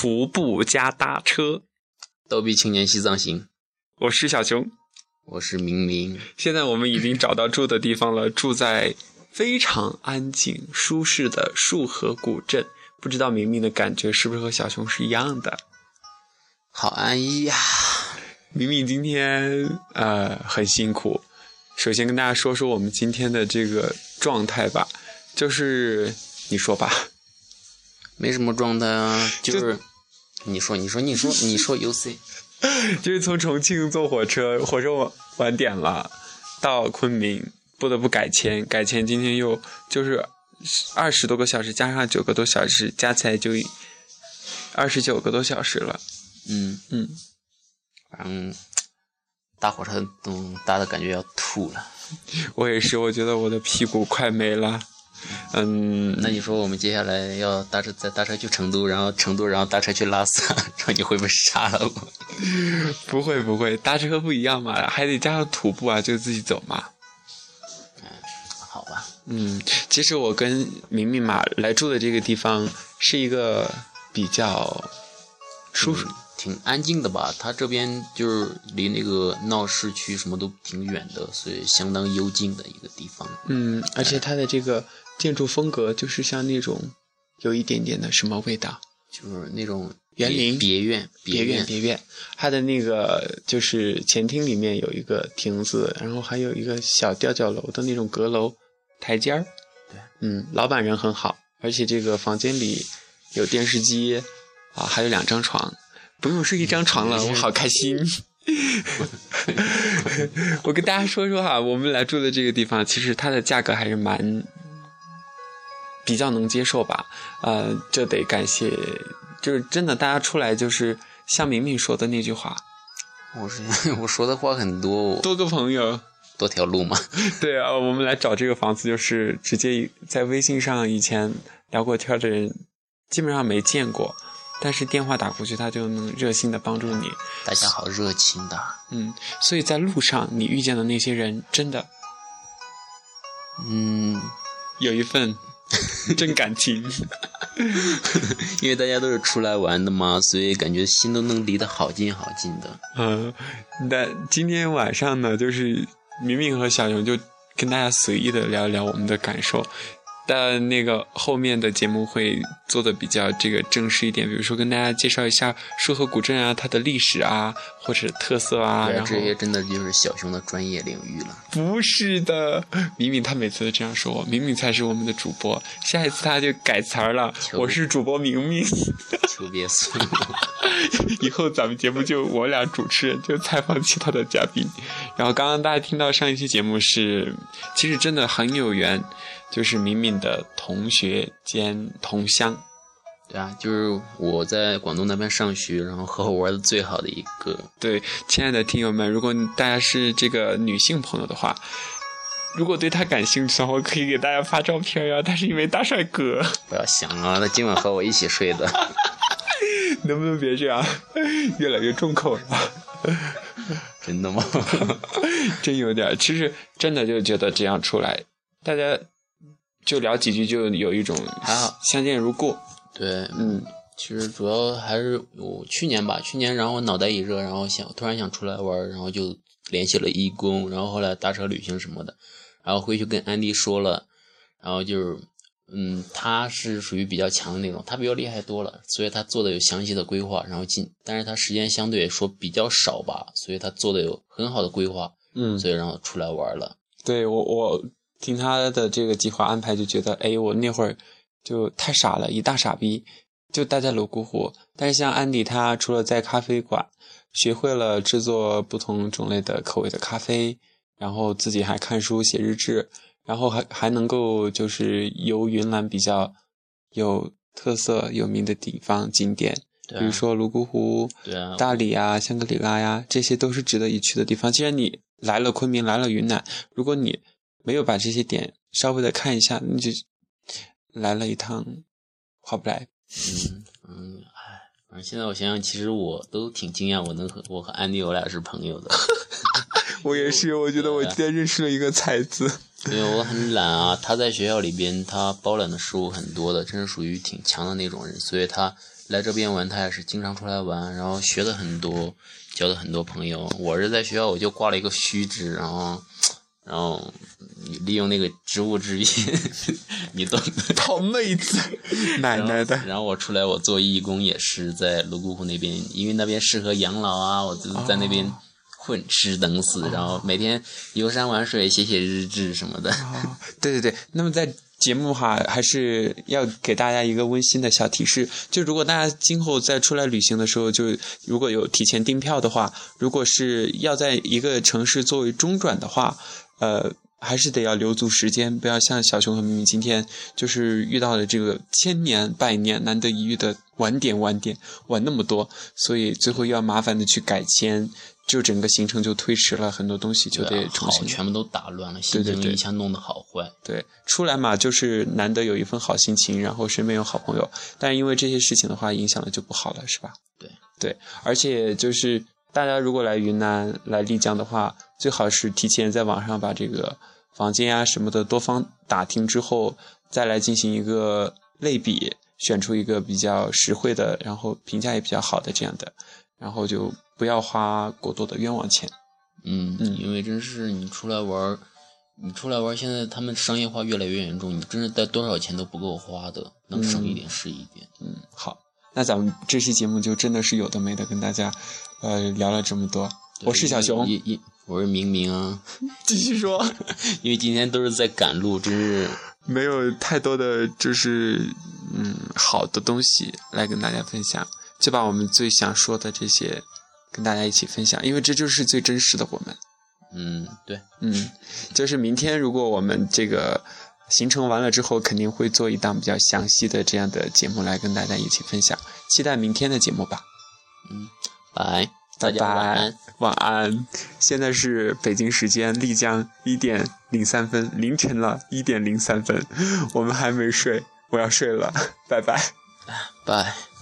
徒步加搭车。逗比青年西藏行，我是小熊，我是明明。现在我们已经找到住的地方了，住在非常安静、舒适的束河古镇。不知道明明的感觉是不是和小熊是一样的？好安逸呀！明明今天呃很辛苦。首先跟大家说说我们今天的这个状态吧，就是你说吧，没什么状态啊，就是你说你说你说你说 U C，就是从重庆坐火车，火车晚晚点了，到昆明不得不改签，改签今天又就是二十多个小时加上九个多小时，加起来就二十九个多小时了。嗯嗯，反正搭火车都搭的感觉要吐了。我也是，我觉得我的屁股快没了。嗯，那你说我们接下来要搭车再搭车去成都，然后成都然后搭车去拉萨，然后你会不会杀了我？不会不会，搭车不一样嘛，还得加上徒步啊，就自己走嘛。嗯，好吧。嗯，其实我跟明明嘛来住的这个地方是一个比较舒适。挺安静的吧，它这边就是离那个闹市区什么都挺远的，所以相当幽静的一个地方。嗯，而且它的这个建筑风格就是像那种有一点点的什么味道，就是那种园林别院别院别院。它的那个就是前厅里面有一个亭子，然后还有一个小吊脚楼的那种阁楼台阶儿。对，嗯，老板人很好，而且这个房间里有电视机啊，还有两张床。不用睡一张床了，我好开心。我跟大家说说哈，我们来住的这个地方，其实它的价格还是蛮比较能接受吧。呃，这得感谢，就是真的，大家出来就是像明明说的那句话。我是 我说的话很多，多个朋友，多条路嘛。对啊，我们来找这个房子，就是直接在微信上以前聊过天的人，基本上没见过。但是电话打过去，他就能热心的帮助你。大家好热情的，嗯，所以在路上你遇见的那些人，真的，嗯，有一份 真感情。因为大家都是出来玩的嘛，所以感觉心都能离得好近好近的。嗯，那今天晚上呢，就是明明和小熊就跟大家随意的聊一聊我们的感受。但那个后面的节目会做的比较这个正式一点，比如说跟大家介绍一下束河古镇啊，它的历史啊，或者特色啊。然后这些真的就是小熊的专业领域了。不是的，明明他每次都这样说我，明明才是我们的主播。下一次他就改词儿了，我是主播明明。求别送。以后咱们节目就我俩主持人，就采访其他的嘉宾。然后刚刚大家听到上一期节目是，其实真的很有缘。就是敏敏的同学兼同乡，对啊，就是我在广东那边上学，然后和我玩的最好的一个。对，亲爱的听友们，如果大家是这个女性朋友的话，如果对他感兴趣的话，我可以给大家发照片呀。他是一位大帅哥。不要想啊，他今晚和我一起睡的。能不能别这样？越来越重口了。真的吗？真有点，其实真的就觉得这样出来，大家。就聊几句，就有一种还好相见如故。对，嗯，其实主要还是我去年吧，去年然后我脑袋一热，然后想突然想出来玩，然后就联系了义工，然后后来搭车旅行什么的，然后回去跟安迪说了，然后就是，嗯，他是属于比较强的那种，他比较厉害多了，所以他做的有详细的规划，然后进，但是他时间相对说比较少吧，所以他做的有很好的规划，嗯，所以然后出来玩了。对我我。听他的这个计划安排，就觉得，哎，我那会儿就太傻了，一大傻逼，就待在泸沽湖。但是像安迪，他除了在咖啡馆学会了制作不同种类的口味的咖啡，然后自己还看书写日志，然后还还能够就是游云南比较有特色、有名的地方景点，比如说泸沽湖、大理啊、香格里拉呀，这些都是值得一去的地方。既然你来了昆明，来了云南，如果你没有把这些点稍微的看一下，你就来了一趟，划不来。嗯嗯，哎，反正现在我想想，其实我都挺惊讶，我能和我和安迪我俩是朋友的。我也是，我觉得我 今天认识了一个才子。因为我很懒啊，他在学校里边他包揽的事物很多的，真是属于挺强的那种人，所以他来这边玩，他也是经常出来玩，然后学的很多，交的很多朋友。我是在学校我就挂了一个虚职，然后，然后利用那个职务之便，你懂的。泡妹子，奶奶的。然后我出来我做义工也是在泸沽湖那边，因为那边适合养老啊，我就在那边混吃等死，然后每天游山玩水，写写日志什么的。哦，对对对，那么在。节目哈，还是要给大家一个温馨的小提示，就如果大家今后再出来旅行的时候，就如果有提前订票的话，如果是要在一个城市作为中转的话，呃，还是得要留足时间，不要像小熊和咪咪今天就是遇到了这个千年百年难得一遇的晚点晚点晚那么多，所以最后又要麻烦的去改签。就整个行程就推迟了很多东西，就得重新全部都打乱了，心情一下弄得好坏。对，出来嘛，就是难得有一份好心情，然后身边有好朋友，但是因为这些事情的话，影响了就不好了，是吧？对对，而且就是大家如果来云南、来丽江的话，最好是提前在网上把这个房间啊什么的多方打听之后，再来进行一个类比，选出一个比较实惠的，然后评价也比较好的这样的，然后就。不要花过多的冤枉钱，嗯嗯，因为真是你出来玩，你出来玩，现在他们商业化越来越严重，你真是带多少钱都不够花的，能省一点是一点。嗯，好，那咱们这期节目就真的是有的没的跟大家，呃，聊了这么多。我是小熊，我是明明啊，继续说，因为今天都是在赶路，真是没有太多的就是嗯好的东西来跟大家分享，就把我们最想说的这些。跟大家一起分享，因为这就是最真实的我们。嗯，对，嗯，就是明天如果我们这个行程完了之后，肯定会做一档比较详细的这样的节目来跟大家一起分享。期待明天的节目吧。嗯，拜拜拜拜，晚安。现在是北京时间丽江一点零三分，凌晨了一点零三分，我们还没睡，我要睡了，拜拜，拜。